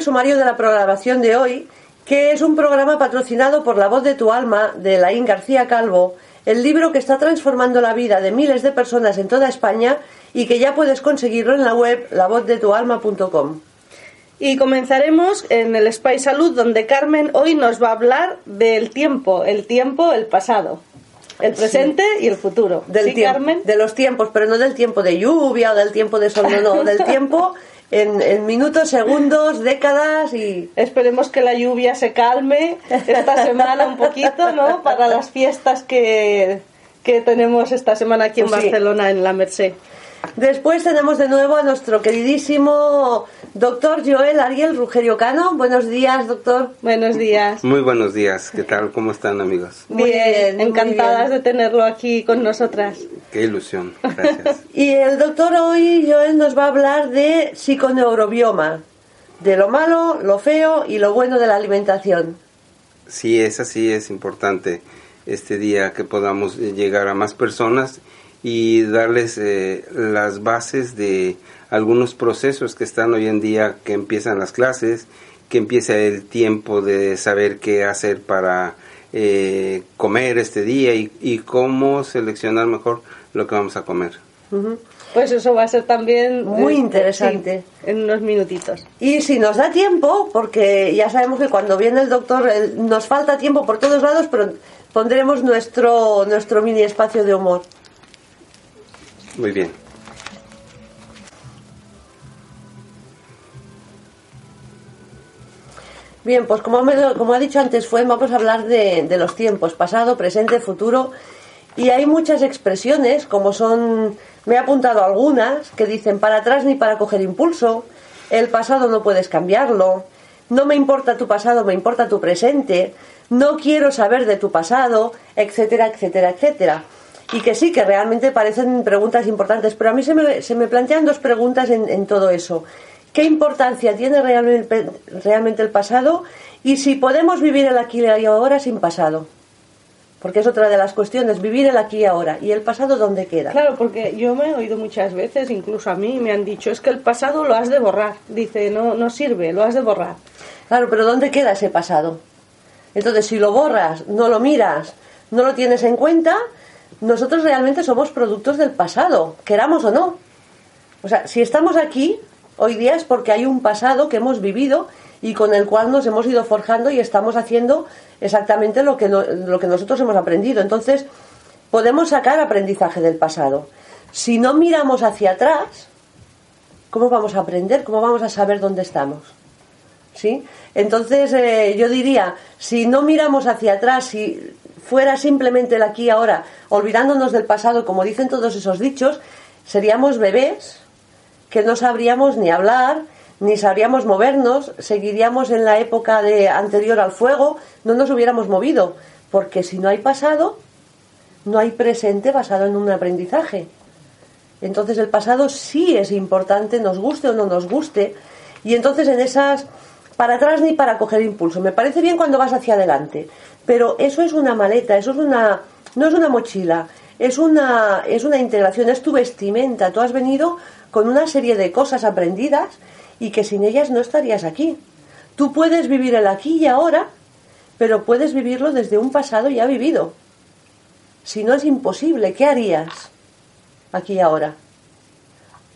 El sumario de la programación de hoy, que es un programa patrocinado por La Voz de tu Alma de Laín García Calvo, el libro que está transformando la vida de miles de personas en toda España y que ya puedes conseguirlo en la web lavozdetualma.com. Y comenzaremos en el Spy Salud, donde Carmen hoy nos va a hablar del tiempo, el tiempo, el pasado, el presente y el futuro. Del ¿Sí, tiempo, Carmen? de los tiempos, pero no del tiempo de lluvia o del tiempo de sol, no, no, del tiempo en, en minutos, segundos, décadas y Esperemos que la lluvia se calme esta semana un poquito, ¿no? Para las fiestas que, que tenemos esta semana aquí en Pues sí. Barcelona, en la Merced. Después tenemos de nuevo a nuestro queridísimo doctor Joel Ariel Rugerio Cano. Buenos días, doctor. Buenos días. Muy buenos días, ¿qué tal? ¿Cómo están amigos? Muy bien, encantadas bien. de tenerlo aquí con nosotras. Qué ilusión, gracias. Y el doctor hoy, Joel, nos va a hablar de psiconeurobioma, de lo malo, lo feo y lo bueno de la alimentación. Sí, es así, es importante este día que podamos llegar a más personas y darles eh, las bases de algunos procesos que están hoy en día, que empiezan las clases, que empieza el tiempo de saber qué hacer para eh, comer este día y, y cómo seleccionar mejor lo que vamos a comer. Pues eso va a ser también Muy eh, interesante. sí, en unos minutitos. Y si nos da tiempo, porque ya sabemos que cuando viene el doctor eh, nos falta tiempo por todos lados, pero pondremos nuestro, nuestro mini espacio de humor. Muy bien. Bien, pues como, ha dicho antes, fue, vamos a hablar de, de los tiempos, pasado, presente, futuro. Y hay muchas expresiones, como son, me he apuntado algunas, que dicen para atrás ni para coger impulso, el pasado no puedes cambiarlo, no me importa tu pasado, me importa tu presente, no quiero saber de tu pasado, etcétera, etcétera, etcétera. Y que sí, que realmente parecen preguntas importantes, pero a mí se me, se me plantean dos preguntas en, en todo eso. ¿Qué importancia tiene realmente, realmente el pasado? Y si podemos vivir el aquí y ahora sin pasado. Porque es otra de las cuestiones, vivir el aquí y ahora. ¿Y el pasado dónde queda? Claro, porque yo me he oído muchas veces, incluso a mí me han dicho, es que el pasado lo has de borrar. Dice, no, no sirve, lo has de borrar. Claro, pero ¿dónde queda ese pasado? Entonces, si lo borras, no lo miras, no lo tienes en cuenta, nosotros realmente somos productos del pasado, queramos o no. O sea, si estamos aquí hoy día es porque hay un pasado que hemos vivido y con el cual nos hemos ido forjando y estamos haciendo exactamente lo que, lo que nosotros hemos aprendido. Entonces, podemos sacar aprendizaje del pasado. Si no miramos hacia atrás, ¿cómo vamos a aprender? ¿Cómo vamos a saber dónde estamos? ¿sí? Entonces eh, yo diría, si no miramos hacia atrás, si fuera simplemente el aquí y ahora, olvidándonos del pasado, como dicen todos esos dichos, seríamos bebés que no sabríamos ni hablar, ni sabríamos movernos, seguiríamos en la época de anterior al fuego, no nos hubiéramos movido, porque si no hay pasado, no hay presente basado en un aprendizaje. Entonces el pasado sí es importante, nos guste o no nos guste, y entonces en esas para atrás ni para coger impulso. Me parece bien cuando vas hacia adelante, pero eso es una maleta, eso es una no es una mochila, es una es una integración, es tu vestimenta. Tú has venido con una serie de cosas aprendidas y que sin ellas no estarías aquí. Tú puedes vivir el aquí y ahora, pero puedes vivirlo desde un pasado ya vivido. Si no es imposible, ¿qué harías aquí y ahora?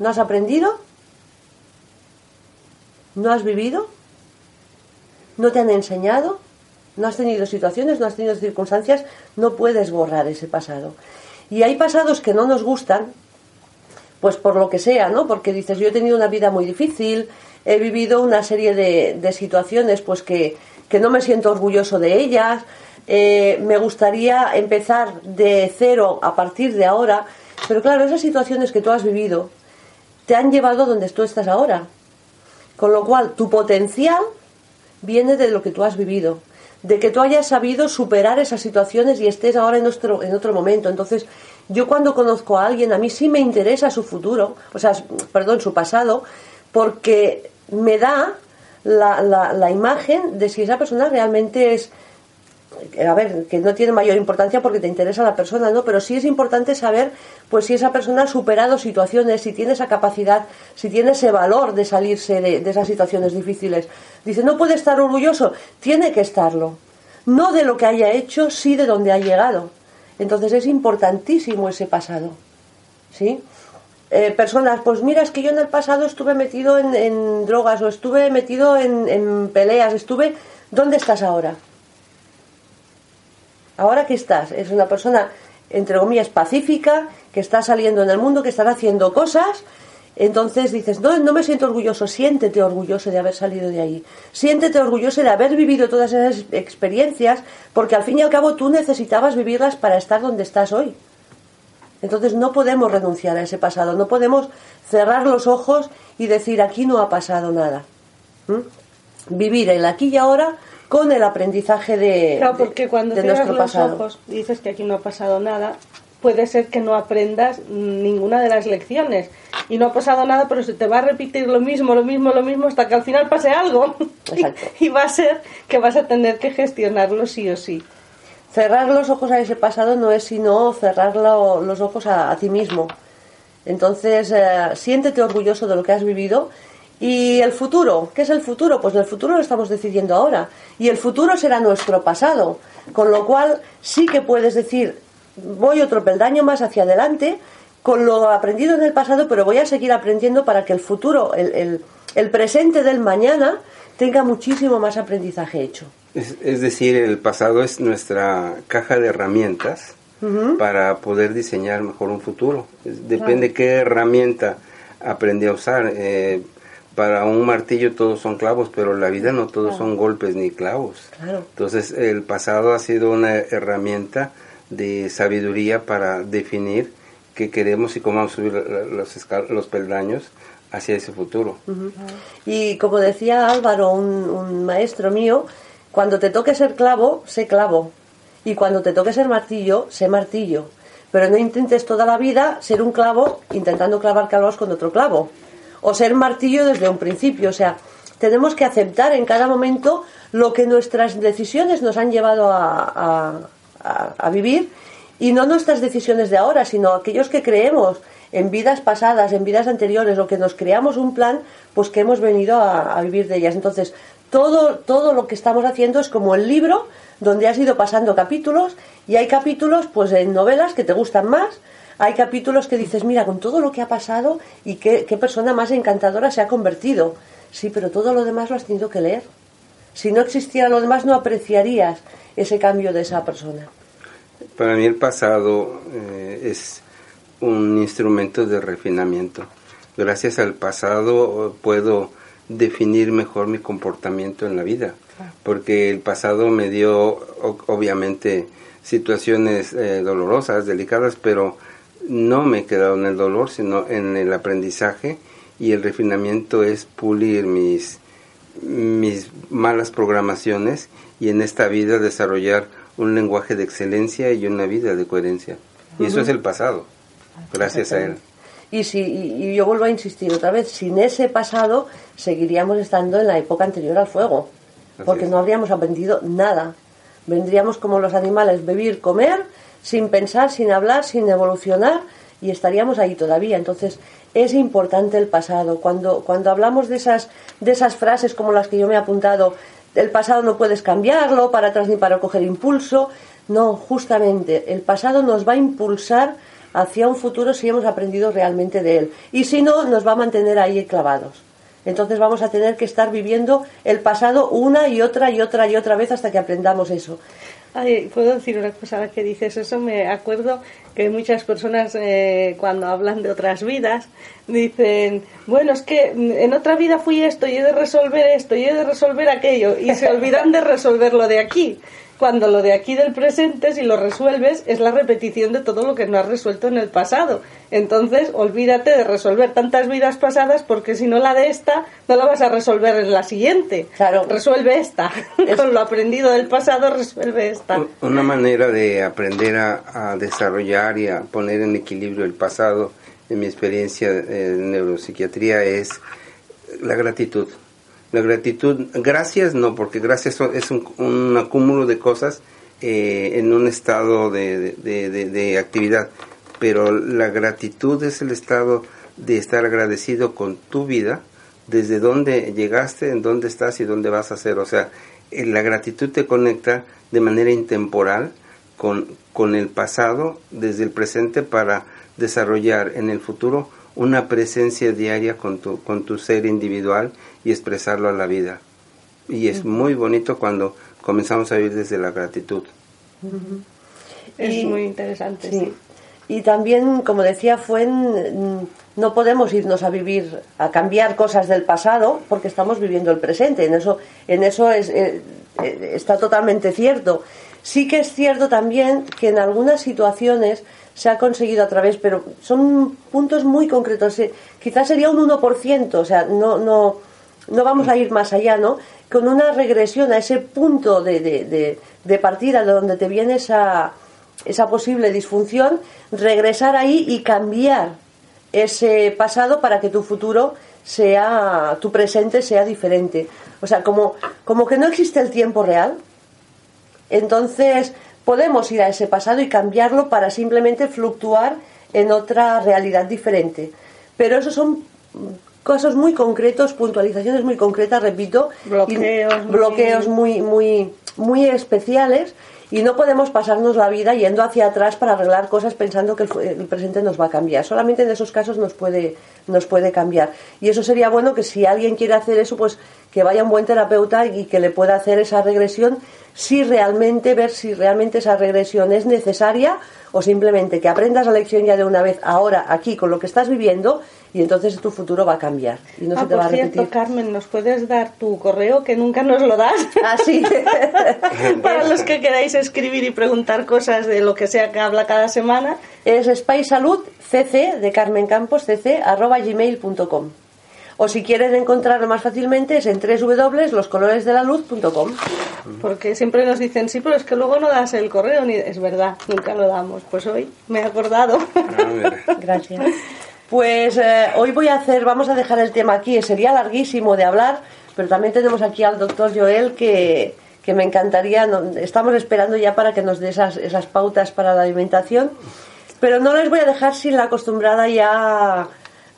¿No has aprendido? ¿No has vivido? ¿No te han enseñado? ¿No has tenido situaciones? ¿No has tenido circunstancias? No puedes borrar ese pasado. Y hay pasados que no nos gustan, pues por lo que sea, ¿no? Porque dices, yo he tenido una vida muy difícil, he vivido una serie de, situaciones, pues que, que, no me siento orgulloso de ellas, eh, me gustaría empezar de cero a partir de ahora, pero claro, esas situaciones que tú has vivido te han llevado donde tú estás ahora. Con lo cual, tu potencial viene de lo que tú has vivido, de que tú hayas sabido superar esas situaciones y estés ahora en otro, en otro momento. Entonces, yo cuando conozco a alguien, a mí sí me interesa su futuro, o sea, perdón, su pasado, porque me da la, la imagen de si esa persona realmente es a ver, que no tiene mayor importancia porque te interesa la persona, ¿no? Pero sí es importante saber, pues, si esa persona ha superado situaciones, si tiene esa capacidad, si tiene ese valor de salirse de, esas situaciones difíciles. Dice, no puede estar orgulloso, tiene que estarlo. No de lo que haya hecho, sí de donde ha llegado. Entonces es importantísimo ese pasado, ¿sí? Eh, personas, pues mira, es que yo en el pasado estuve metido en, drogas o estuve metido en peleas, estuve... ¿Dónde estás ahora? Ahora que estás, es una persona, entre comillas, pacífica, que está saliendo en el mundo, que está haciendo cosas, entonces dices, no, no me siento orgulloso, siéntete orgulloso de haber salido de ahí, siéntete orgulloso de haber vivido todas esas experiencias, porque al fin y al cabo tú necesitabas vivirlas para estar donde estás hoy. Entonces no podemos renunciar a ese pasado, no podemos cerrar los ojos y decir aquí no ha pasado nada. Vivir el aquí y ahora con el aprendizaje de, claro, porque cuando de nuestro los ojos dices que aquí no ha pasado nada, puede ser que no aprendas ninguna de las lecciones y no ha pasado nada, pero se te va a repetir lo mismo, lo mismo, lo mismo hasta que al final pase algo y, va a ser que vas a tener que gestionarlo sí o sí. Cerrar los ojos a ese pasado no es sino cerrar los ojos a, ti mismo. Entonces, eh, siéntete orgulloso de lo que has vivido ¿Y el futuro? ¿Qué es el futuro? Pues el futuro lo estamos decidiendo ahora. Y el futuro será nuestro pasado. Con lo cual sí que puedes decir, voy otro peldaño más hacia adelante con lo aprendido en el pasado, pero voy a seguir aprendiendo para que el futuro, el, el, presente del mañana, tenga muchísimo más aprendizaje hecho. Es, decir, el pasado es nuestra caja de herramientas para poder diseñar mejor un futuro. Depende qué herramienta aprendí a usar. Eh, para un martillo todos son clavos, pero la vida no todos son golpes ni clavos. Entonces el pasado ha sido una herramienta de sabiduría para definir qué queremos y cómo vamos a subir los, los peldaños hacia ese futuro. Y como decía Álvaro, un, un, maestro mío, cuando te toque ser clavo, sé clavo. Y cuando te toque ser martillo, sé martillo. Pero no intentes toda la vida ser un clavo intentando clavar clavos con otro clavo o ser martillo desde un principio. O sea, tenemos que aceptar en cada momento lo que nuestras decisiones nos han llevado a, vivir y no nuestras decisiones de ahora, sino aquellos que creemos en vidas pasadas, en vidas anteriores, o que nos creamos un plan, pues que hemos venido a, vivir de ellas. Entonces, todo, todo lo que estamos haciendo es como el libro donde has ido pasando capítulos y hay capítulos pues en novelas que te gustan más hay capítulos que dices, mira, con todo lo que ha pasado y qué, persona más encantadora se ha convertido. Sí, pero todo lo demás lo has tenido que leer. Si no existiera lo demás, no apreciarías ese cambio de esa persona. Para mí el pasado eh, es un instrumento de refinamiento. Gracias al pasado puedo definir mejor mi comportamiento en la vida, porque el pasado me dio obviamente situaciones eh, dolorosas, delicadas, pero no me he quedado en el dolor, sino en el aprendizaje y el refinamiento es pulir mis, mis malas programaciones y en esta vida desarrollar un lenguaje de excelencia y una vida de coherencia. Y eso es el pasado, gracias a él. Y, si, y yo vuelvo a insistir otra vez, sin ese pasado seguiríamos estando en la época anterior al fuego, porque no habríamos aprendido nada. Vendríamos como los animales, beber, comer sin pensar, sin hablar, sin evolucionar y estaríamos ahí todavía. Entonces, es importante el pasado. Cuando, cuando hablamos de esas, de esas frases como las que yo me he apuntado, el pasado no puedes cambiarlo para atrás ni para coger impulso. No, justamente, el pasado nos va a impulsar hacia un futuro si hemos aprendido realmente de él. Y si no, nos va a mantener ahí clavados. Entonces vamos a tener que estar viviendo el pasado una y otra y otra y otra vez hasta que aprendamos eso. Ay, puedo decir una cosa que dices eso. Me acuerdo que muchas personas eh, cuando hablan de otras vidas dicen, bueno, es que en otra vida fui esto y he de resolver esto y he de resolver aquello y se olvidan de resolverlo de aquí cuando lo de aquí del presente, si lo resuelves, es la repetición de todo lo que no has resuelto en el pasado. Entonces, olvídate de resolver tantas vidas pasadas porque si no la de esta, no la vas a resolver en la siguiente. Claro. Resuelve esta. Con lo aprendido del pasado, resuelve esta. Una manera de aprender a, a desarrollar y a poner en equilibrio el pasado, en mi experiencia en neuropsiquiatría, es la gratitud la gratitud, gracias no, porque gracias es un, acúmulo de cosas eh, en un estado de, actividad, pero la gratitud es el estado de estar agradecido con tu vida, desde dónde llegaste, en dónde estás y dónde vas a ser. O sea, eh, la gratitud te conecta de manera intemporal con, con el pasado, desde el presente, para desarrollar en el futuro una presencia diaria con tu, con tu ser individual y expresarlo a la vida. Y es muy bonito cuando comenzamos a vivir desde la gratitud. Es muy interesante. Sí. Y también, como decía fue no podemos irnos a vivir, a cambiar cosas del pasado, porque estamos viviendo el presente. En eso, en eso es, eh, eh, está totalmente cierto. Sí que es cierto también que en algunas situaciones se ha conseguido a través, pero son puntos muy concretos. Quizás sería un 1%, o sea, no, no, no vamos a ir más allá, ¿no? Con una regresión a ese punto de, de, de, partida de donde te viene esa, esa posible disfunción, regresar ahí y cambiar ese pasado para que tu futuro sea, tu presente sea diferente. O sea, como, como que no existe el tiempo real, entonces podemos ir a ese pasado y cambiarlo para simplemente fluctuar en otra realidad diferente. Pero esos son casos muy concretos, puntualizaciones muy concretas, repito, bloqueos, bloqueos muy, muy, muy especiales y no podemos pasarnos la vida yendo hacia atrás para arreglar cosas pensando que el, presente nos va a cambiar. Solamente en esos casos nos puede, nos puede cambiar. Y eso sería bueno que si alguien quiere hacer eso, pues que vaya a un buen terapeuta y que le pueda hacer esa regresión, si realmente, ver si realmente esa regresión es necesaria o simplemente que aprendas la lección ya de una vez, ahora, aquí, con lo que estás viviendo, y entonces tu futuro va a cambiar y no ah, se te va a repetir. Cierto, Carmen, ¿nos puedes dar tu correo que nunca nos lo das? Ah, sí. Para los que queráis escribir y preguntar cosas de lo que sea que habla cada semana. Es cc de Carmen Campos cc arroba gmail.com o si quieren encontrarlo más fácilmente es en www.loscoloresdelaluz.com porque siempre nos dicen sí pero es que luego no das el correo ni es verdad nunca lo damos pues hoy me he acordado ah, gracias pues eh, hoy voy a hacer, vamos a dejar el tema aquí, sería larguísimo de hablar, pero también tenemos aquí al doctor Joel que, me encantaría, estamos esperando ya para que nos dé esas, esas pautas para la alimentación, pero no les voy a dejar sin la acostumbrada ya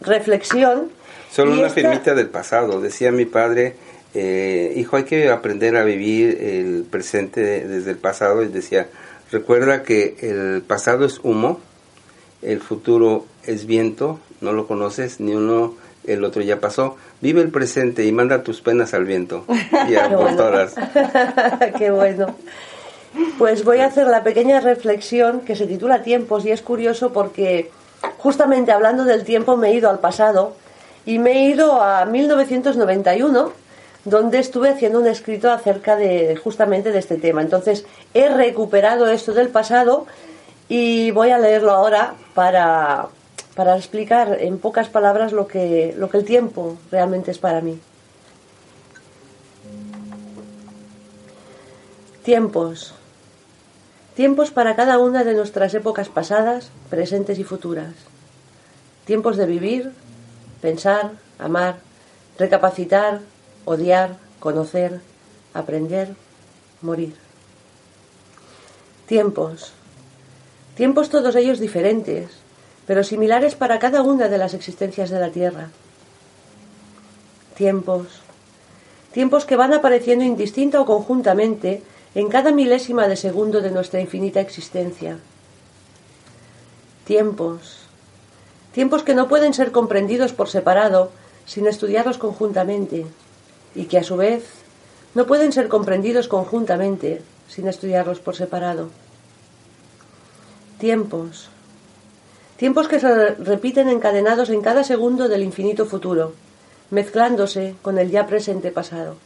reflexión. Solo una firmita del pasado, decía mi padre, eh, hijo, hay que aprender a vivir el presente desde el pasado, y decía, recuerda que el pasado es humo, el futuro es viento no lo conoces, ni uno, el otro ya pasó. Vive el presente y manda tus penas al viento. Todas. Qué bueno. Pues voy a hacer la pequeña reflexión que se titula Tiempos y es curioso porque justamente hablando del tiempo me he ido al pasado y me he ido a 1991 donde estuve haciendo un escrito acerca de justamente de este tema. Entonces he recuperado esto del pasado y voy a leerlo ahora para, para explicar en pocas palabras lo que, lo que el tiempo realmente es para mí. Tiempos. Tiempos para cada una de nuestras épocas pasadas, presentes y futuras. Tiempos de vivir, pensar, amar, recapacitar, odiar, conocer, aprender, morir. Tiempos. Tiempos todos ellos diferentes, pero similares para cada una de las existencias de la Tierra. Tiempos. tiempos que van apareciendo indistinta o conjuntamente en cada milésima de segundo de nuestra infinita existencia. Tiempos, tiempos que no pueden ser comprendidos por separado sin estudiarlos conjuntamente y que a su vez no pueden ser comprendidos conjuntamente sin estudiarlos por separado. Tiempos, tiempos que se repiten encadenados en cada segundo del infinito futuro, mezclándose con el ya presente pasado.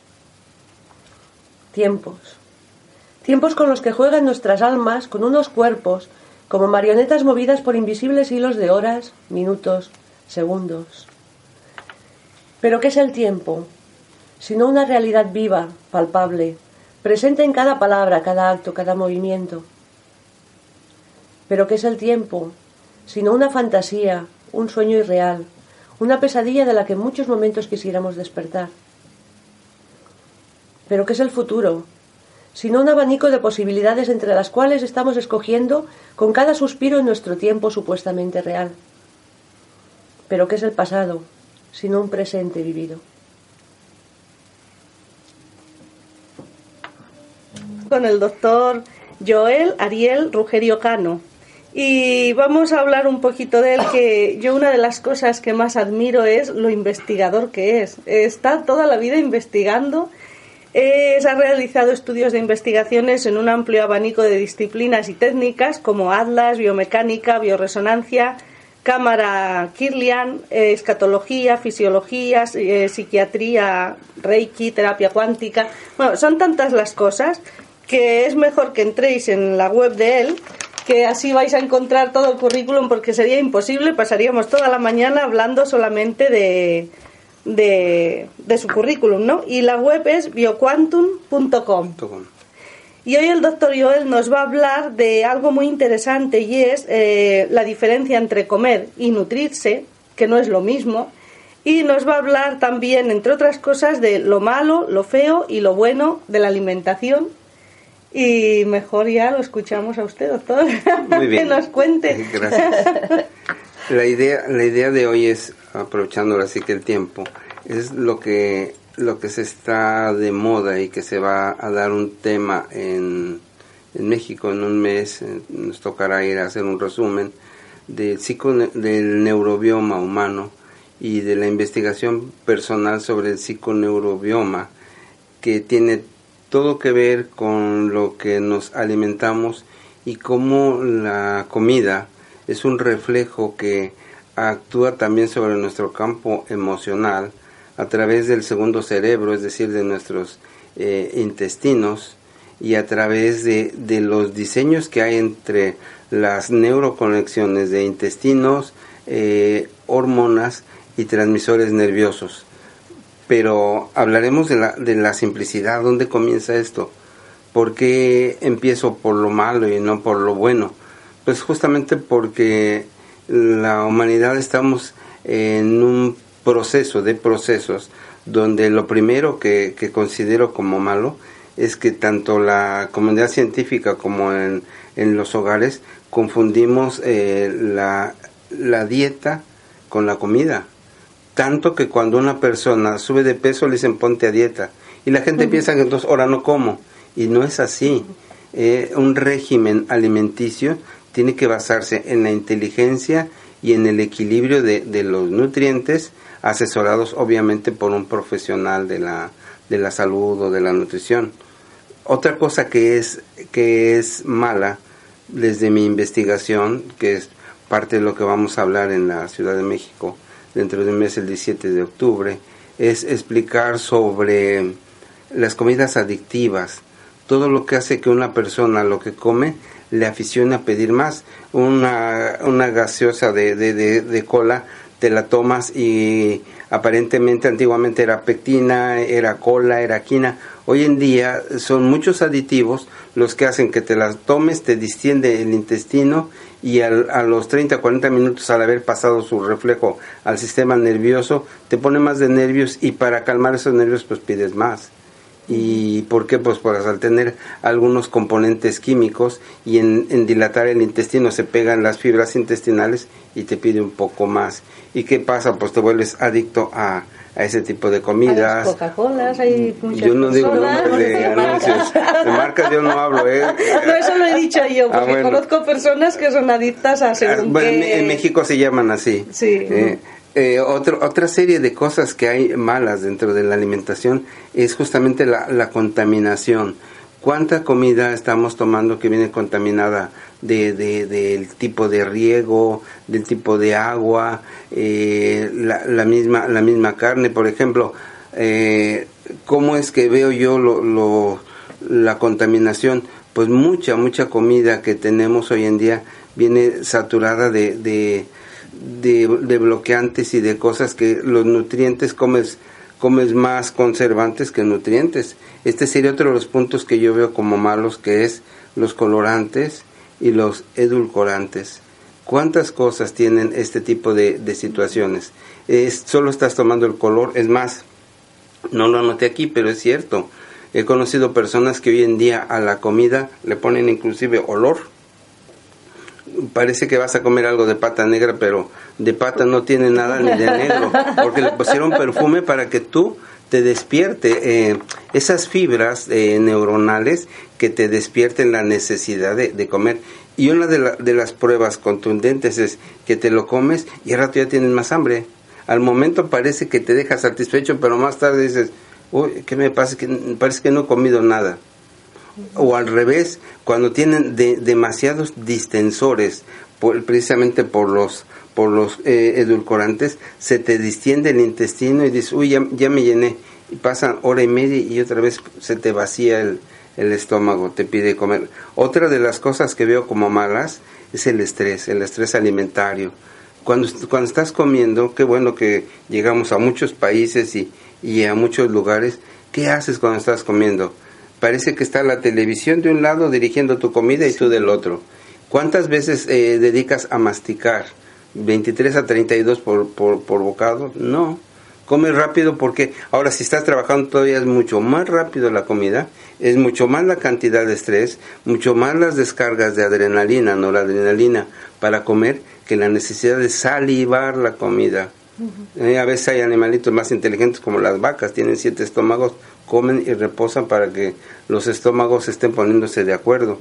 Tiempos, tiempos con los que juegan nuestras almas con unos cuerpos como marionetas movidas por invisibles hilos de horas, minutos, segundos. Pero ¿qué es el tiempo? Sino una realidad viva, palpable, presente en cada palabra, cada acto, cada movimiento. Pero ¿qué es el tiempo? Sino una fantasía, un sueño irreal, una pesadilla de la que en muchos momentos quisiéramos despertar. Pero ¿qué es el futuro? Sino un abanico de posibilidades entre las cuales estamos escogiendo con cada suspiro en nuestro tiempo supuestamente real. Pero ¿qué es el pasado? Sino un presente vivido. con el doctor Joel Ariel Rugerio Cano. Y vamos a hablar un poquito de él, que yo una de las cosas que más admiro es lo investigador que es. Está toda la vida investigando. se ha realizado estudios de investigaciones en un amplio abanico de disciplinas y técnicas como Atlas, biomecánica, bioresonancia, cámara Kirlian, escatología, fisiología, eh, psiquiatría, reiki, terapia cuántica. Bueno, son tantas las cosas que es mejor que entréis en la web de él, que así vais a encontrar todo el currículum, porque sería imposible, pasaríamos toda la mañana hablando solamente de, de, su currículum, ¿no? Y la web es bioquantum.com. Y hoy el doctor Joel nos va a hablar de algo muy interesante y es eh, la diferencia entre comer y nutrirse, que no es lo mismo. Y nos va a hablar también, entre otras cosas, de lo malo, lo feo y lo bueno de la alimentación y mejor ya lo escuchamos a usted, doctor, que nos cuente. Gracias. La idea, la idea de hoy es, aprovechando ahora sí que el tiempo, es lo que, lo que se está de moda y que se va a dar un tema en, en México en un mes. Eh, nos tocará ir a hacer un resumen del, del neurobioma humano y de la investigación personal sobre el psiconeurobioma que tiene todo que ver con lo que nos alimentamos y cómo la comida es un reflejo que actúa también sobre nuestro campo emocional a través del segundo cerebro, es decir, de nuestros eh, intestinos y a través de, los diseños que hay entre las neuroconexiones de intestinos, eh, hormonas y transmisores nerviosos pero hablaremos de la, de la simplicidad, ¿dónde comienza esto? ¿Por qué empiezo por lo malo y no por lo bueno? Pues justamente porque la humanidad estamos en un proceso de procesos donde lo primero que, considero como malo es que tanto la comunidad científica como en, los hogares confundimos eh, la, la dieta con la comida tanto que cuando una persona sube de peso le dicen ponte a dieta. Y la gente piensa que entonces ahora no como. Y no es así. Eh, un régimen alimenticio tiene que basarse en la inteligencia y en el equilibrio de, de, los nutrientes, asesorados obviamente por un profesional de la, de la salud o de la nutrición. Otra cosa que es, que es mala desde mi investigación, que es parte de lo que vamos a hablar en la Ciudad de México, dentro de un mes, el 17 de octubre, es explicar sobre las comidas adictivas, todo lo que hace que una persona lo que come le aficiona a pedir más. Una, una gaseosa de, de, de, cola te la tomas y aparentemente antiguamente era pectina, era cola, era quina. Hoy en día son muchos aditivos los que hacen que te las tomes, te distiende el intestino y a los 30, 40 minutos al haber pasado su reflejo al sistema nervioso, te pone más de nervios y para calmar esos nervios pues pides más. ¿Y por qué? Pues por al tener algunos componentes químicos y en, dilatar el intestino se pegan las fibras intestinales y te pide un poco más. ¿Y qué pasa? Pues te vuelves adicto a, a ese tipo de comidas. Coca-Cola, hay muchas Yo no digo nombres de anuncios. De marcas yo no hablo, ¿eh? No, eso lo he dicho yo, ah, porque conozco personas que son adictas a según ah, en, México se llaman así. Sí. Eh, eh, otra serie de cosas que hay malas dentro de la alimentación es justamente la, contaminación. ¿Cuánta comida estamos tomando que viene contaminada de, del tipo de riego, del tipo de agua, eh, la, misma, la misma carne? Por ejemplo, eh, ¿cómo es que veo yo lo, la contaminación? Pues mucha, mucha comida que tenemos hoy en día viene saturada de de, bloqueantes y de cosas que los nutrientes comes comes más conservantes que nutrientes. Este sería otro de los puntos que yo veo como malos, que es los colorantes y los edulcorantes. ¿Cuántas cosas tienen este tipo de, de situaciones? Es, solo estás tomando el color, es más, no lo anoté aquí, pero es cierto. He conocido personas que hoy en día a la comida le ponen inclusive olor parece que vas a comer algo de pata negra, pero de pata no tiene nada ni de negro, porque le pusieron perfume para que tú te despierte eh, esas fibras eh, neuronales que te despierten la necesidad de, comer. Y una de, de, las pruebas contundentes es que te lo comes y al rato ya tienes más hambre. Al momento parece que te deja satisfecho, pero más tarde dices, uy, ¿qué me pasa? Que parece que no he comido nada o al revés, cuando tienen demasiados distensores, precisamente por los por los eh, edulcorantes, se te distiende el intestino y dices, uy, ya, me llené. Y pasan hora y media y otra vez se te vacía el, el estómago, te pide comer. Otra de las cosas que veo como malas es el estrés, el estrés alimentario. Cuando, cuando estás comiendo, qué bueno que llegamos a muchos países y, y a muchos lugares, ¿qué haces cuando estás comiendo? Parece que está la televisión de un lado dirigiendo tu comida y tú del otro. ¿Cuántas veces eh, dedicas a masticar? ¿23 a 32 por, por, por bocado? No. Come rápido porque ahora si estás trabajando todavía es mucho más rápido la comida, es mucho más la cantidad de estrés, mucho más las descargas de adrenalina, no la adrenalina para comer que la necesidad de salivar la comida. Eh, a veces hay animalitos más inteligentes como las vacas, tienen siete estómagos, comen y reposan para que los estómagos estén poniéndose de acuerdo.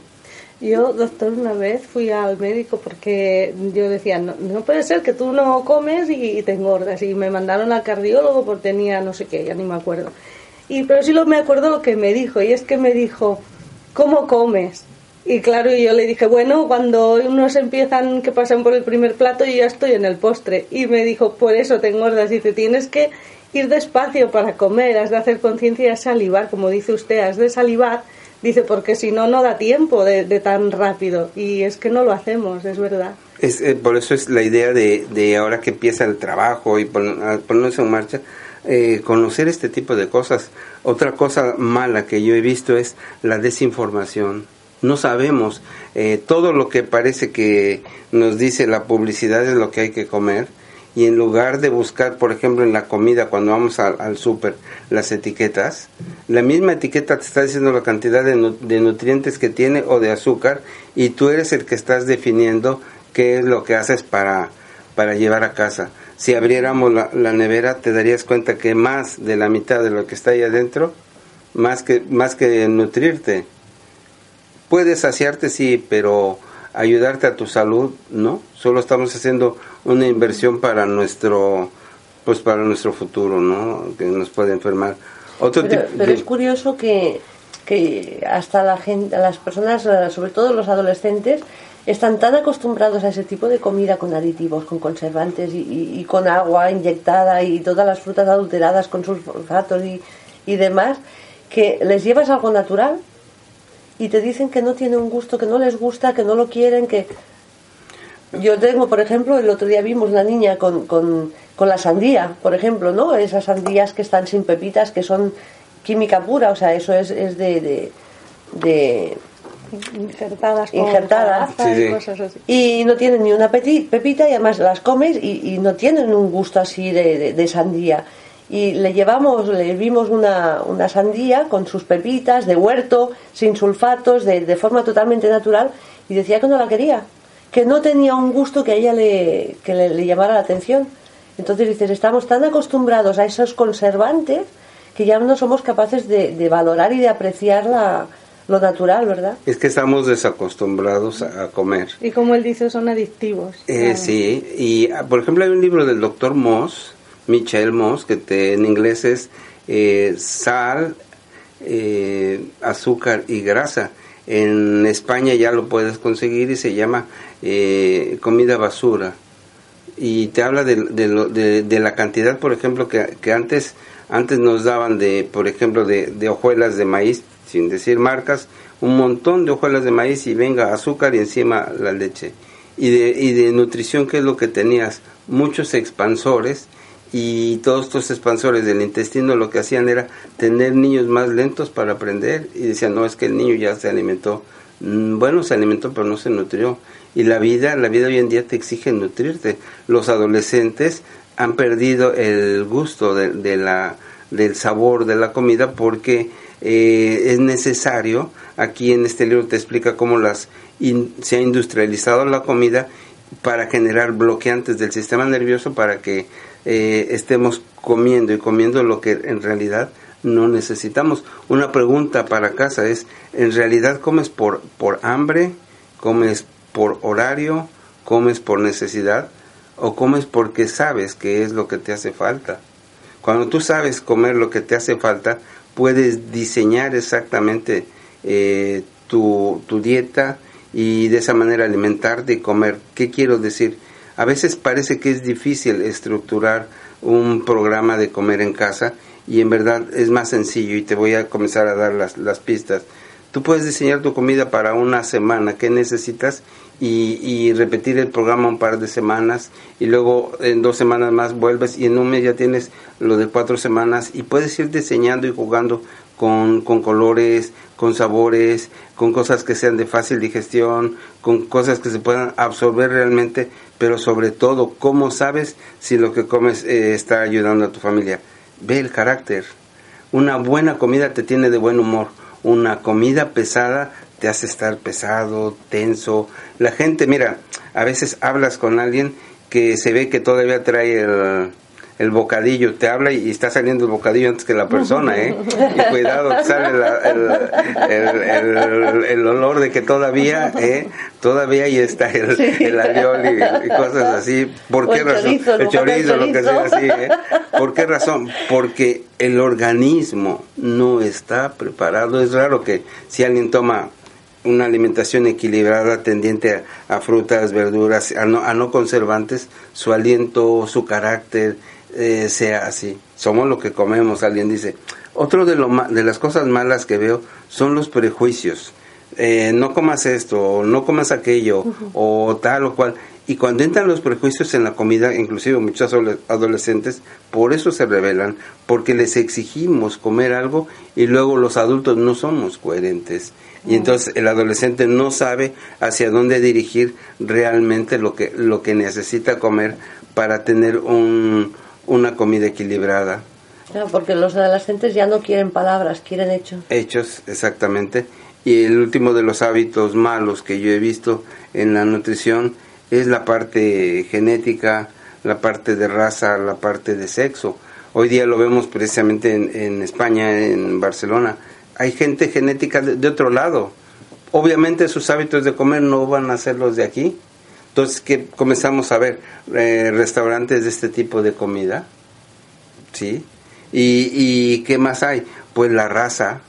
Yo, doctor, una vez fui al médico porque yo decía, no, puede ser que tú no comes y, te engordas. Y me mandaron al cardiólogo porque tenía no sé qué, ya ni me acuerdo. Y, pero sí lo me acuerdo lo que me dijo, y es que me dijo, ¿cómo comes? Y claro, yo le dije, bueno, cuando unos empiezan que pasan por el primer plato, yo ya estoy en el postre. Y me dijo, por eso te engordas. Dice, tienes que ir despacio para comer, has de hacer conciencia y salivar, como dice usted, has de salivar, dice, porque si no, no da tiempo de, tan rápido. Y es que no lo hacemos, es verdad. Es, eh, por eso es la idea de, de ahora que empieza el trabajo y ponerse en marcha, eh, conocer este tipo de cosas. Otra cosa mala que yo he visto es la desinformación. No sabemos eh, todo lo que parece que nos dice la publicidad es lo que hay que comer y en lugar de buscar, por ejemplo, en la comida, cuando vamos al, súper, las etiquetas, la misma etiqueta te está diciendo la cantidad de, nutrientes que tiene o de azúcar y tú eres el que estás definiendo qué es lo que haces para, para llevar a casa. Si abriéramos la, la nevera, te darías cuenta que más de la mitad de lo que está ahí adentro, más que, más que nutrirte. Puedes saciarte, sí, pero ayudarte a tu salud, ¿no? Solo estamos haciendo una inversión para nuestro pues para nuestro futuro, ¿no? Que nos puede enfermar. Otro pero, pero es curioso que, que hasta la gente, las personas, eh, sobre todo los adolescentes, están tan acostumbrados a ese tipo de comida con aditivos, con conservantes y, con agua inyectada y todas las frutas adulteradas con sulfatos y, y demás, que les llevas algo natural y te dicen que no tiene un gusto, que no les gusta, que no lo quieren, que yo tengo, por ejemplo, el otro día vimos una niña con, con, con la sandía, por ejemplo, ¿no? Esas sandías que están sin pepitas, que son química pura, o sea, eso es, es de, de, injertadas, injertadas. Y, cosas así. y no tienen ni una pepita y además las comes y, y no tienen un gusto así de, de, sandía y le llevamos, le vimos una, una sandía con sus pepitas de huerto, sin sulfatos, de, de forma totalmente natural, y decía que no la quería, que no tenía un gusto que a ella le, que le, llamara la atención. Entonces dices, estamos tan acostumbrados a esos conservantes que ya no somos capaces de, de valorar y de apreciar la, lo natural, ¿verdad? Es que estamos desacostumbrados a, comer. Y como él dice, son adictivos. Eh, Sí, y ah, por ejemplo hay un libro del doctor Moss, Michael Moss, que te, en inglés es eh, sal, eh, azúcar y grasa. En España ya lo puedes conseguir y se llama eh, comida basura. Y te habla de, de, de, la cantidad, por ejemplo, que, que, antes, antes nos daban de, por ejemplo, de, hojuelas de maíz, sin decir marcas, un montón de hojuelas de maíz y venga azúcar y encima la leche. Y de, y de nutrición, ¿qué es lo que tenías? Muchos expansores y todos estos expansores del intestino lo que hacían era tener niños más lentos para aprender y decían, no, es que el niño ya se alimentó. Mm, bueno, se alimentó, pero no se nutrió. Y la vida, la vida hoy en día te exige nutrirte. Los adolescentes han perdido el gusto de, la, del sabor de la comida porque eh, es necesario, aquí en este libro te explica cómo las se ha industrializado la comida para generar bloqueantes del sistema nervioso para que eh, estemos comiendo y comiendo lo que en realidad no necesitamos. Una pregunta para casa es, ¿en realidad comes por, por hambre? ¿Comes por horario? ¿Comes por necesidad? ¿O comes porque sabes que es lo que te hace falta? Cuando tú sabes comer lo que te hace falta, puedes diseñar exactamente eh, tu, tu dieta y de esa manera alimentarte y comer. ¿Qué quiero decir? A veces parece que es difícil estructurar un programa de comer en casa y en verdad es más sencillo y te voy a comenzar a dar las, las pistas. Tú puedes diseñar tu comida para una semana, ¿qué necesitas? Y, y, repetir el programa un par de semanas y luego en dos semanas más vuelves y en un mes ya tienes lo de cuatro semanas y puedes ir diseñando y jugando con, con colores, con sabores, con cosas que sean de fácil digestión, con cosas que se puedan absorber realmente, pero sobre todo, ¿cómo sabes si lo que comes eh, está ayudando a tu familia? Ve el carácter. Una buena comida te tiene de buen humor. Una comida pesada te hace estar pesado, tenso. La gente, mira, a veces hablas con alguien que se ve que todavía trae el, el bocadillo, te habla y, está saliendo el bocadillo antes que la persona, ¿eh? Y cuidado, sale el, olor de que todavía, ¿eh? Todavía ahí está el, el aliol y, cosas así. ¿Por qué razón? el chorizo, lo que sea así, ¿eh? ¿Por qué razón? Porque el organismo no está preparado. Es raro que si alguien toma una alimentación equilibrada tendiente a, frutas, verduras, a no, a no conservantes, su aliento, su carácter, eh, sea así. Somos lo que comemos, alguien dice. Otro de, lo, de las cosas malas que veo son los prejuicios. Eh, no comas esto, o no comas aquello, o tal o cual. Y cuando entran los prejuicios en la comida, inclusive muchos adolescentes, por eso se rebelan, porque les exigimos comer algo y luego los adultos no somos coherentes. Y entonces el adolescente no sabe hacia dónde dirigir realmente lo que, lo que necesita comer para tener un, una comida equilibrada. porque los adolescentes ya no quieren palabras, quieren hechos. Hechos, exactamente. Y el último de los hábitos malos que yo he visto en la nutrición es la parte genética, la parte de raza, la parte de sexo. Hoy día lo vemos precisamente en, España, en Barcelona. Hay gente genética de, otro lado. Obviamente sus hábitos de comer no van a ser los de aquí entonces, que comenzamos a ver? Eh, restaurantes de este tipo de comida, ¿sí? ¿Y, y qué más hay? Pues la raza,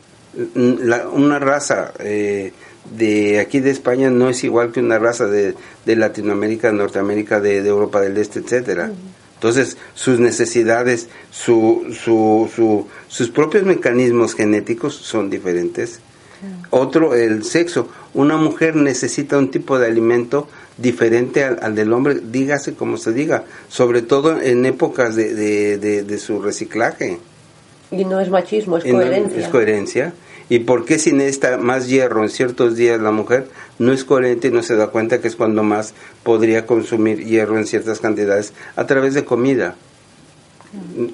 una raza eh, de aquí de España no es igual que una raza de, de Latinoamérica, Norteamérica, de, Europa del Este, etcétera. Entonces, sus necesidades, su, su, su, sus propios mecanismos genéticos son diferentes. Otro, el sexo. Una mujer necesita un tipo de alimento diferente al, del hombre, dígase como se diga, sobre todo en épocas de, de, su reciclaje. Y no es machismo, es coherencia. es coherencia. ¿Y por qué si necesita más hierro en ciertos días la mujer no es coherente y no se da cuenta que es cuando más podría consumir hierro en ciertas cantidades a través de comida?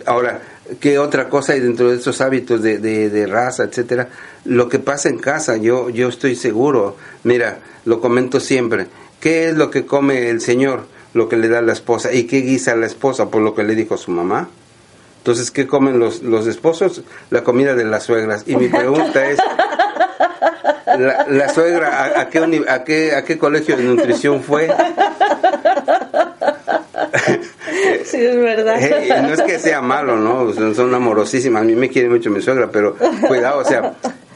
Ahora, ¿Qué otra cosa hay dentro de esos hábitos de, de, raza, etcétera? Lo que pasa en casa, yo, yo estoy seguro. Mira, lo comento siempre. ¿Qué es lo que come el Señor? Lo que le da la esposa. ¿Y qué guisa la esposa? Por lo que le dijo su mamá. Entonces, ¿qué comen los, los esposos? La comida de las suegras. Y mi pregunta es, ¿la, suegra a, qué, a, qué, a qué colegio de nutrición fue? Sí, es verdad. Eh, no es que sea malo, ¿no? Son, amorosísimas. A mí me quiere mucho mi suegra, pero cuidado, o sea,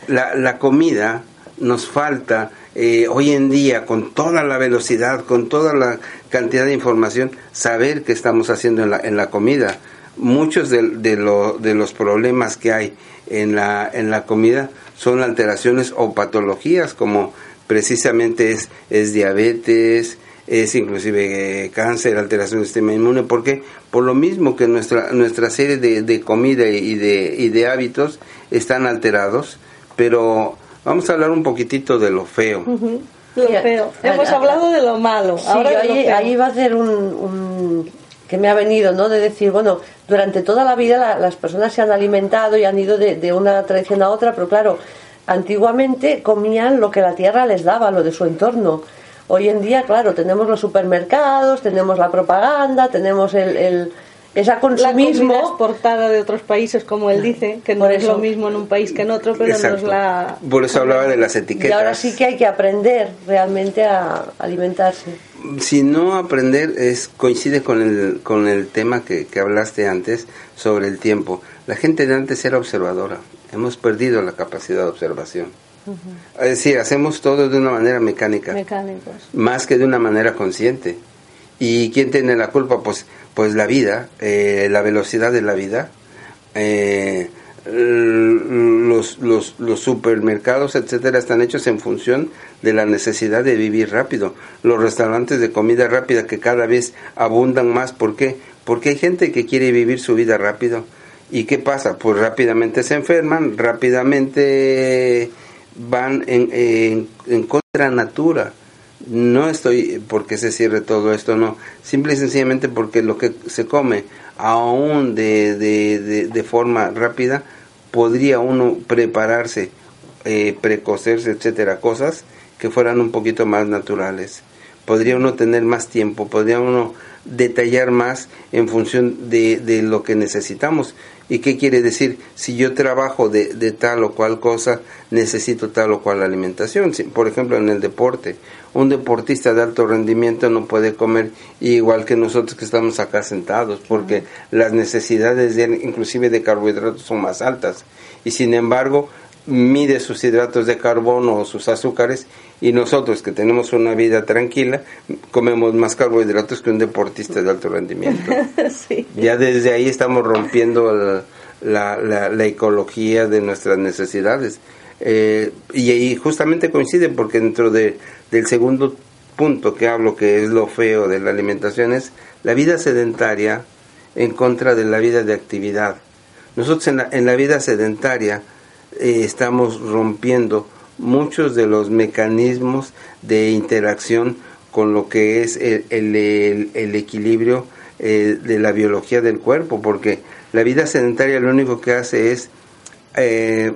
la, la comida nos falta eh, hoy en día, con toda la velocidad, con toda la cantidad de información, saber qué estamos haciendo en la, en la comida. Muchos de, de, lo, de los problemas que hay en la, en la comida son alteraciones o patologías, como precisamente es, es diabetes, es inclusive eh, cáncer, alteración del sistema inmune, porque por lo mismo que nuestra nuestra serie de, de comida y de, y de hábitos están alterados, pero vamos a hablar un poquitito de lo feo. Lo feo. Hemos hablado de lo malo. Ahora ahí, ahí, va a ser un, que me ha venido, ¿no? De decir, bueno, durante toda la vida las personas se han alimentado y han ido de, de una tradición a otra, pero claro, antiguamente comían lo que la tierra les daba, lo de su entorno Hoy en día, claro, tenemos los supermercados, tenemos la propaganda, tenemos el, el esa consumismo. La exportada de otros países, como él dice, que no es lo mismo en un país que en otro, pero no es la... Por eso hablaba de las etiquetas. Y ahora sí que hay que aprender realmente a alimentarse. Si no aprender, es coincide con el, con el tema que, que hablaste antes sobre el tiempo. La gente de antes era observadora. Hemos perdido la capacidad de observación. Es decir, hacemos todo de una manera mecánica. Más que de una manera consciente. ¿Y quién tiene la culpa? Pues, pues la vida, eh, la velocidad de la vida. Eh, los, los, los, supermercados, etcétera, están hechos en función de la necesidad de vivir rápido. Los restaurantes de comida rápida que cada vez abundan más, ¿por qué? Porque hay gente que quiere vivir su vida rápido. ¿Y qué pasa? Pues rápidamente se enferman, rápidamente van en, en, contra natura. No estoy porque se cierre todo esto, no. Simple y sencillamente porque lo que se come, aún de, de, de, forma rápida, podría uno prepararse, eh, precocerse, etcétera, cosas que fueran un poquito más naturales. Podría uno tener más tiempo, podría uno detallar más en función de, de lo que necesitamos. ¿Y qué quiere decir? Si yo trabajo de, de, tal o cual cosa, necesito tal o cual alimentación. por ejemplo, en el deporte, un deportista de alto rendimiento no puede comer igual que nosotros que estamos acá sentados, porque las necesidades de, inclusive de carbohidratos son más altas. Y sin embargo, mide sus hidratos de carbono o sus azúcares y nosotros que tenemos una vida tranquila comemos más carbohidratos que un deportista de alto rendimiento. Ya desde ahí estamos rompiendo la, la, ecología de nuestras necesidades. Eh, y ahí justamente coincide porque dentro de, del segundo punto que hablo, que es lo feo de la alimentación, es la vida sedentaria en contra de la vida de actividad. Nosotros en la, en la vida sedentaria eh, estamos rompiendo muchos de los mecanismos de interacción con lo que es el, el, equilibrio eh, de la biología del cuerpo, porque la vida sedentaria lo único que hace es eh,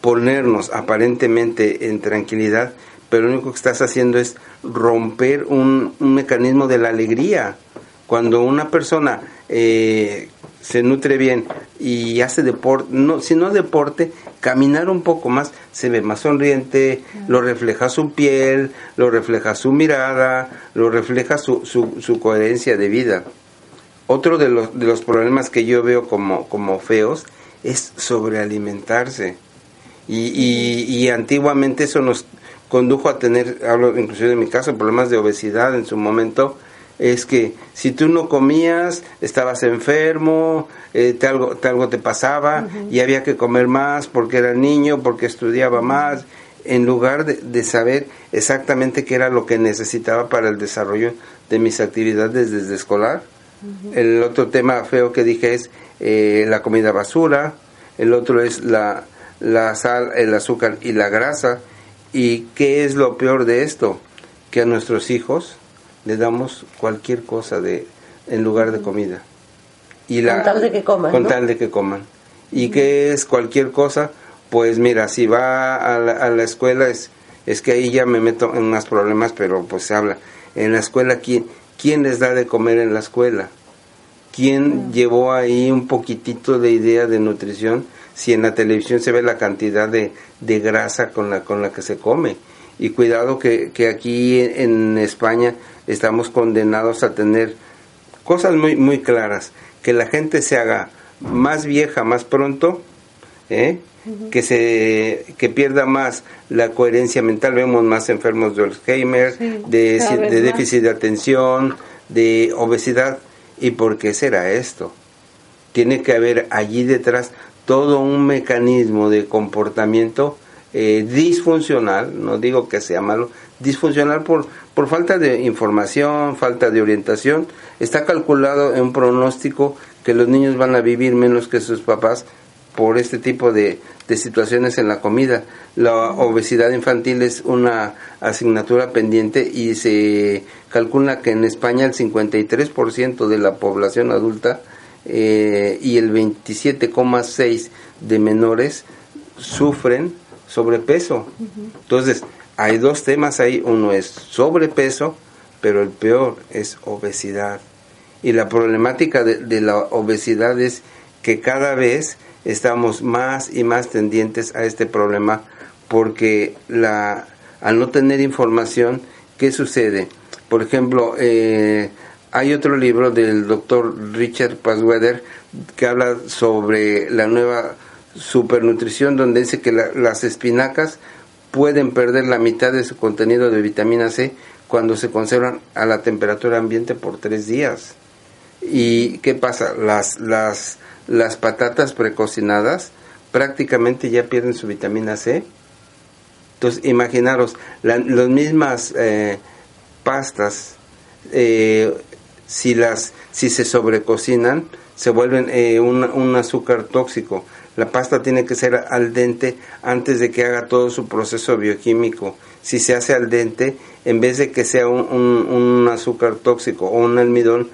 ponernos aparentemente en tranquilidad, pero lo único que estás haciendo es romper un, un mecanismo de la alegría. Cuando una persona eh, se nutre bien y hace deporte, no, si no deporte, caminar un poco más, se ve más sonriente, lo refleja su piel, lo refleja su mirada, lo refleja su, su, coherencia de vida. Otro de los, de los problemas que yo veo como, como feos es sobrealimentarse. Y, y, y antiguamente eso nos condujo a tener, hablo inclusive en mi caso, problemas de obesidad en su momento, es que si tú no comías, estabas enfermo, eh, te algo, te algo te pasaba y había que comer más porque era niño, porque estudiaba más, en lugar de, saber exactamente qué era lo que necesitaba para el desarrollo de mis actividades desde escolar. El otro tema feo que dije es eh, la comida basura, el otro es la, la sal, el azúcar y la grasa. ¿Y qué es lo peor de esto? Que a nuestros hijos le damos cualquier cosa de en lugar de comida. Y la, con tal de que coman. Con tal de que coman. ¿Y qué es cualquier cosa? Pues mira, si va a la, escuela es, es que ahí ya me meto en más problemas, pero pues se habla. En la escuela, ¿quién, quién les da de comer en la escuela? ¿Quién llevó ahí un poquitito de idea de nutrición? Si en la televisión se ve la cantidad de, de grasa con la, con la que se come. Y cuidado que, que aquí en España estamos condenados a tener cosas muy, muy claras. Que la gente se haga más vieja más pronto, ¿eh? que se que pierda más la coherencia mental. Vemos más enfermos de Alzheimer de, de déficit de atención de obesidad. Y por qué será esto tiene que haber allí detrás todo un mecanismo de comportamiento eh, disfuncional. No digo que sea malo disfuncional por por falta de información falta de orientación está calculado en un pronóstico que los niños van a vivir menos que sus papás por este tipo de, situaciones en la comida. La obesidad infantil es una asignatura pendiente y se calcula que en España el 53% de la población adulta eh, y el 27,6% de menores sufren sobrepeso. Entonces, hay dos temas ahí. Uno es sobrepeso, pero el peor es obesidad. Y la problemática de, la obesidad es que cada vez estamos más y más tendientes a este problema porque la, al no tener información, ¿qué sucede? Por ejemplo, eh, hay otro libro del doctor Richard Passweather que habla sobre la nueva supernutrición donde dice que las espinacas pueden perder la mitad de su contenido de vitamina C cuando se conservan a la temperatura ambiente por tres días. ¿Y qué pasa? Las, las, las patatas precocinadas prácticamente ya pierden su vitamina C. Entonces, imaginaros, las mismas eh, pastas, eh, si, las, si se sobrecocinan, se vuelven eh, un, un, azúcar tóxico. La pasta tiene que ser al dente antes de que haga todo su proceso bioquímico. Si se hace al dente, en vez de que sea un, un, un azúcar tóxico o un almidón,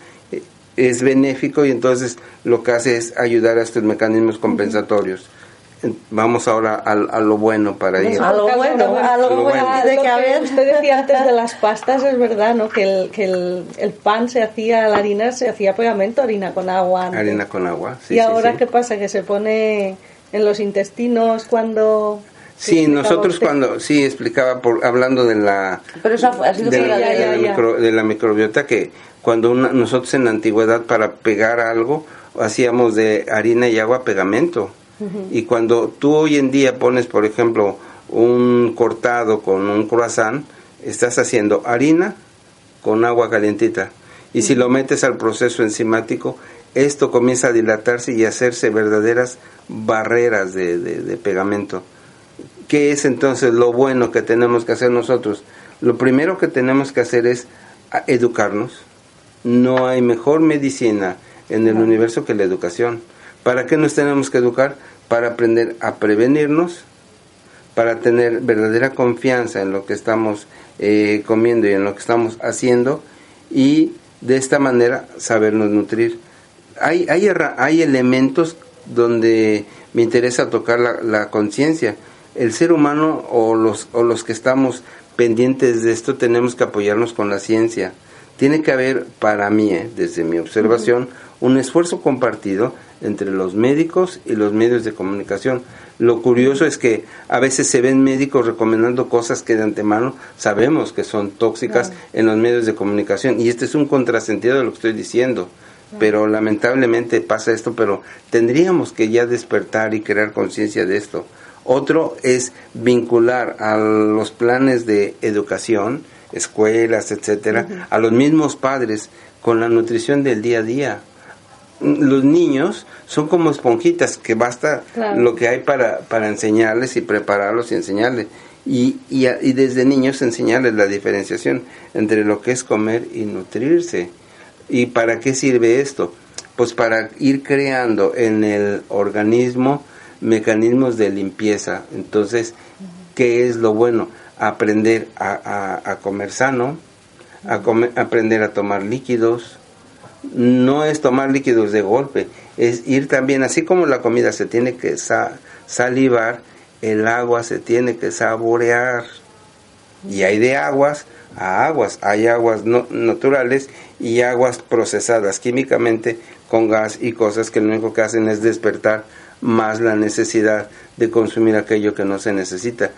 es benéfico y entonces lo que hace es ayudar a estos mecanismos compensatorios. Vamos ahora a, lo bueno para ir. A lo bueno, a lo, bueno. De que usted decía antes de las pastas, es verdad, ¿no? Que el, que el, pan se hacía, la harina se hacía pegamento, harina con agua. Harina con agua, sí. ¿Y ahora qué pasa? Que se pone en los intestinos cuando... Sí, nosotros cuando, sí, explicaba, por, hablando de la, Pero eso ha sido de, la, de la microbiota que cuando nosotros en la antigüedad para pegar algo hacíamos de harina y agua pegamento. Y cuando tú hoy en día pones, por ejemplo, un cortado con un croissant, estás haciendo harina con agua calientita. Y si lo metes al proceso enzimático, esto comienza a dilatarse y a hacerse verdaderas barreras de, de pegamento. ¿Qué es entonces lo bueno que tenemos que hacer nosotros? Lo primero que tenemos que hacer es educarnos, no hay mejor medicina en el universo que la educación. ¿Para qué nos tenemos que educar? Para aprender a prevenirnos, para tener verdadera confianza en lo que estamos eh, comiendo y en lo que estamos haciendo y de esta manera sabernos nutrir. Hay, hay, hay elementos donde me interesa tocar la, la conciencia. El ser humano o los, o los que estamos pendientes de esto tenemos que apoyarnos con la ciencia tiene que haber, para mí, eh, desde mi observación, un esfuerzo compartido entre los médicos y los medios de comunicación. Lo curioso es que a veces se ven médicos recomendando cosas que de antemano sabemos que son tóxicas en los medios de comunicación y este es un contrasentido de lo que estoy diciendo. Pero lamentablemente pasa esto, pero tendríamos que ya despertar y crear conciencia de esto. Otro es vincular a los planes de educación, escuelas, etcétera, a los mismos padres con la nutrición del día a día. Los niños son como esponjitas que basta lo que hay para, para enseñarles y prepararlos y enseñarles. Y, y, y, desde niños enseñarles la diferenciación entre lo que es comer y nutrirse. ¿Y para qué sirve esto? Pues para ir creando en el organismo mecanismos de limpieza. Entonces, ¿qué es lo bueno? aprender a, a, comer sano, a aprender a tomar líquidos, no es tomar líquidos de golpe, es ir también, así como la comida se tiene que salivar, el agua se tiene que saborear. Y hay de aguas a aguas, hay aguas no, naturales y aguas procesadas químicamente con gas y cosas que lo único que hacen es despertar más la necesidad de consumir aquello que no se necesita.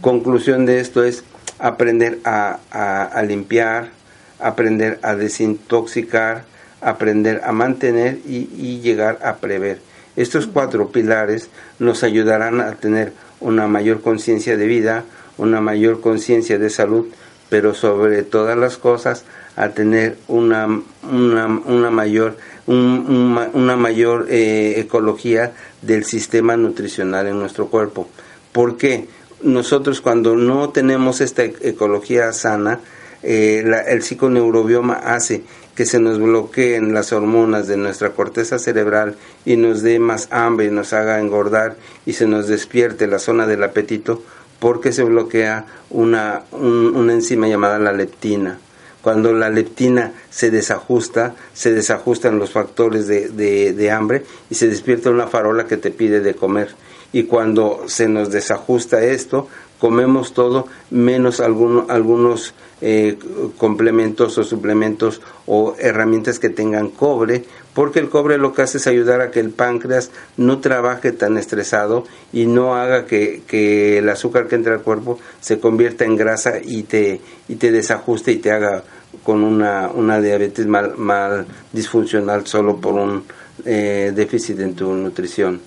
Conclusión de esto es aprender a, a limpiar, aprender a desintoxicar, aprender a mantener y, llegar a prever. Estos cuatro pilares nos ayudarán a tener una mayor conciencia de vida, una mayor conciencia de salud, pero sobre todas las cosas a tener una, una, mayor, una mayor eh, ecología del sistema nutricional en nuestro cuerpo. ¿Por qué? Nosotros cuando no tenemos esta ecología sana, eh, el psiconeurobioma hace que se nos bloqueen las hormonas de nuestra corteza cerebral y nos dé más hambre y nos haga engordar y se nos despierte la zona del apetito porque se bloquea una, una enzima llamada la leptina. Cuando la leptina se desajusta, se desajustan los factores de, de hambre y se despierta una farola que te pide de comer. Y cuando se nos desajusta esto, comemos todo menos algunos eh, complementos o suplementos o herramientas que tengan cobre, porque el cobre lo que hace es ayudar a que el páncreas no trabaje tan estresado y no haga que, que el azúcar que entra al cuerpo se convierta en grasa y te, y te desajuste y te haga con una, una diabetes mal, mal disfuncional solo por un eh, déficit en tu nutrición.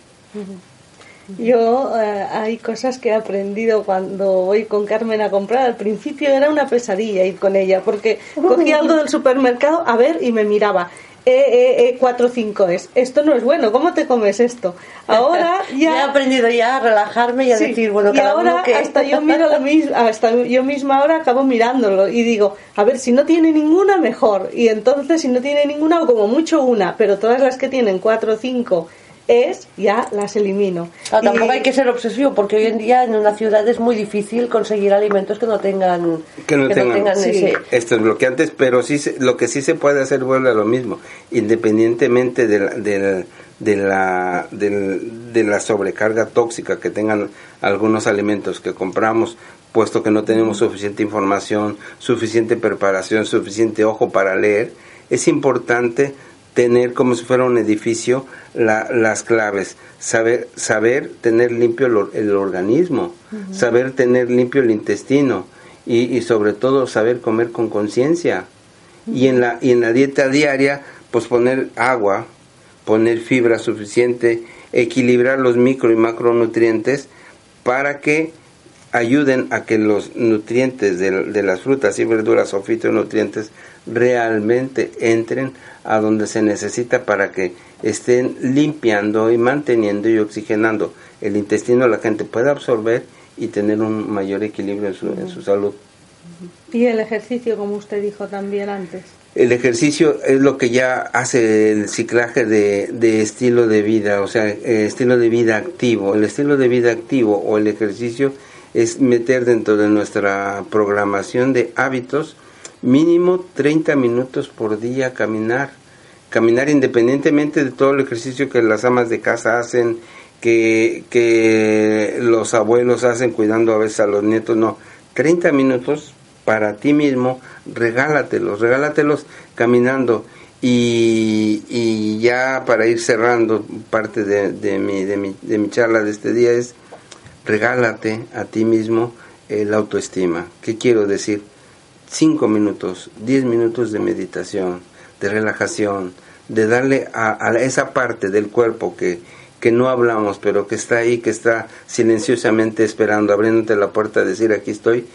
Yo eh, hay cosas que he aprendido cuando voy con Carmen a comprar. Al principio era una pesadilla ir con ella porque cogía algo del supermercado a ver y me miraba. E, e, 4 5 es. Esto no es bueno, ¿cómo te comes esto? Ahora ya... he aprendido ya a relajarme y a decir, bueno, y ahora hasta yo miro lo mismo, hasta yo misma ahora acabo mirándolo y digo, a ver, si no tiene ninguna, mejor. Y entonces si no tiene ninguna, o como mucho una, pero todas las que tienen 4 o 5 es, ya las elimino. tampoco hay que ser obsesivo porque hoy en día en una ciudad es muy difícil conseguir alimentos que no tengan que no, tengan, estos bloqueantes, pero sí lo que sí se puede hacer vuelve a lo mismo, independientemente de la, de, la, de la sobrecarga tóxica que tengan algunos alimentos que compramos puesto que no tenemos suficiente información, suficiente preparación, suficiente ojo para leer, es importante tener como si fuera un edificio las claves, saber, saber tener limpio el, organismo, saber tener limpio el intestino. Y, sobre todo saber comer con conciencia. y, en la, y en la dieta diaria, pues poner agua, poner fibra suficiente, equilibrar los micro y macronutrientes para que ayuden a que los nutrientes de, de las frutas y verduras o fitonutrientes realmente entren a donde se necesita para que estén limpiando y manteniendo y oxigenando el intestino, la gente pueda absorber y tener un mayor equilibrio en su, en su salud. Y el ejercicio, como usted dijo también antes. El ejercicio es lo que ya hace el ciclaje de, de estilo de vida, o sea, eh, estilo de vida activo. El estilo de vida activo o el ejercicio es meter dentro de nuestra programación de hábitos mínimo 30 minutos por día caminar. Caminar independientemente de todo el ejercicio que las amas de casa hacen, que, que los abuelos hacen cuidando a veces a los nietos, no. 30 minutos para ti mismo, regálatelos, regálatelos caminando. Y, y ya para ir cerrando parte de, de, mi, de, mi, de mi charla de este día es regálate a ti mismo la autoestima. ¿Qué quiero decir? Cinco minutos, diez minutos de meditación, de relajación, de darle a, esa parte del cuerpo que, que no hablamos, pero que está ahí, que está silenciosamente esperando, abriéndote la puerta, decir aquí estoy,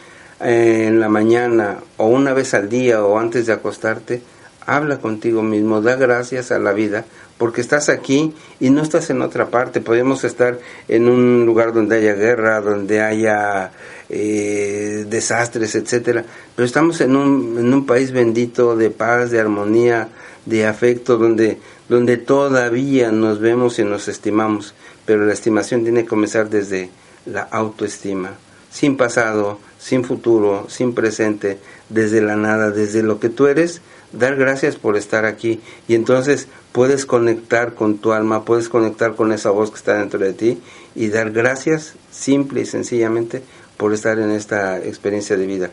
eh, en la mañana o una vez al día o antes de acostarte, habla contigo mismo, da gracias a la vida, porque estás aquí y no estás en otra parte. Podemos estar en un lugar donde haya guerra, donde haya eh, desastres, etcétera, pero estamos en un, en un país bendito de paz, de armonía, de afecto, donde, donde todavía nos vemos y nos estimamos, pero la estimación tiene que comenzar desde la autoestima. Sin pasado, sin futuro, sin presente, desde la nada, desde lo que tú eres, dar gracias por estar aquí. Y entonces puedes conectar con tu alma, puedes conectar con esa voz que está dentro de ti y dar gracias simple y sencillamente por estar en esta experiencia de vida.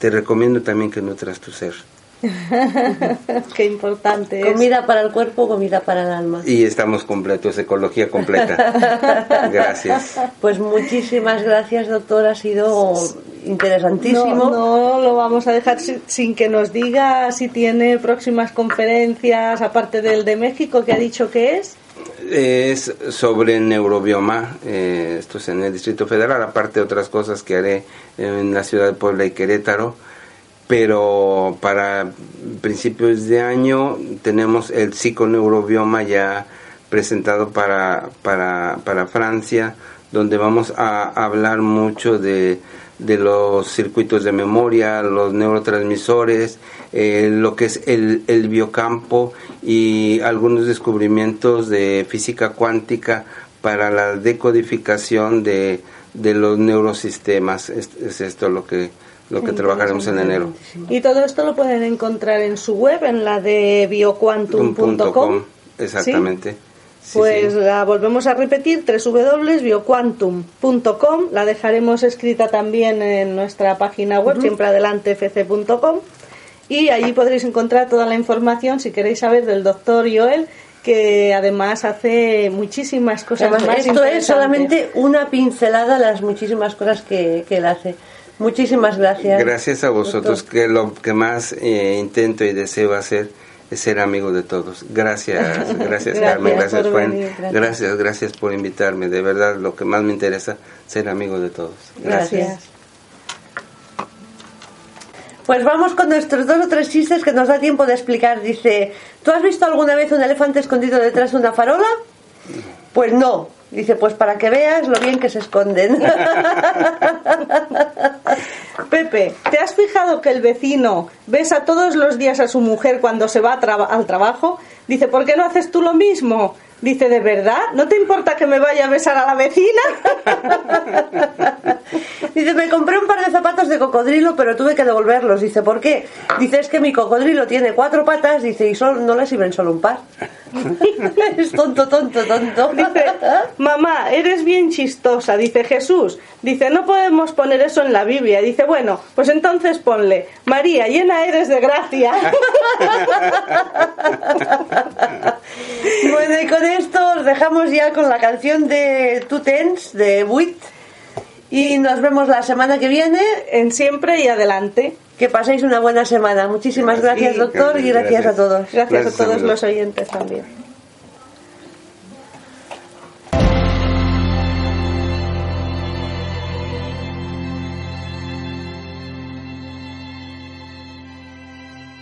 Te recomiendo también que nutras tu ser. Qué importante. Comida para el cuerpo, comida para el alma. Y estamos completos, ecología completa. gracias. Pues muchísimas gracias, doctor. Ha sido interesantísimo. No, lo vamos a dejar sin, que nos diga si tiene próximas conferencias, aparte del de México, que ha dicho que es. Es sobre neurobioma, eh, esto es en el Distrito Federal, aparte de otras cosas que haré en la ciudad de Puebla y Querétaro pero para principios de año tenemos el psiconeurobioma ya presentado para, para, para Francia, donde vamos a hablar mucho de, de los circuitos de memoria, los neurotransmisores, eh, lo que es el, el, biocampo y algunos descubrimientos de física cuántica para la decodificación de, de los neurosistemas. es esto lo que lo que trabajaremos en enero. Y todo esto lo pueden encontrar en su web, en la de bioquantum.com. Exactamente. pues la volvemos a repetir, www.bioquantum.com. La dejaremos escrita también en nuestra página web, siempre adelante fc.com. Y allí podréis encontrar toda la información si queréis saber del doctor Joel que además hace muchísimas cosas Esto es solamente una pincelada las muchísimas cosas que, que él hace. Muchísimas gracias. Gracias a vosotros, que lo que más eh, intento y deseo hacer es ser amigo de todos. Gracias, gracias, Carmen, gracias Juan, gracias. gracias. por invitarme. De verdad, lo que más me interesa, ser amigo de todos. Gracias. Pues vamos con nuestros dos o tres chistes que nos da tiempo de explicar. Dice, ¿tú has visto alguna vez un elefante escondido detrás de una farola? Pues no, Dice, pues para que veas lo bien que se esconden. Pepe, ¿te has fijado que el vecino besa todos los días a su mujer cuando se va al trabajo? Dice, ¿por qué no haces tú lo mismo? Dice, ¿de verdad? ¿No te importa que me vaya a besar a la vecina? Dice, me compré un par de zapatos de cocodrilo, pero tuve que devolverlos. Dice, ¿por qué? Dice, es que mi cocodrilo tiene cuatro patas, dice, y no le sirven solo un par. es tonto, tonto, tonto. Dice, mamá, eres bien chistosa. Dice, Jesús, dice, no podemos poner eso en la Biblia. Dice, bueno, pues entonces ponle, María, llena eres de gracia. bueno, y con esto os dejamos ya con la canción de Two Tens de Witt y nos vemos la semana que viene en Siempre y Adelante. Que paséis una buena semana. Muchísimas gracias, doctor, y gracias, a todos. Gracias, a todos los oyentes también.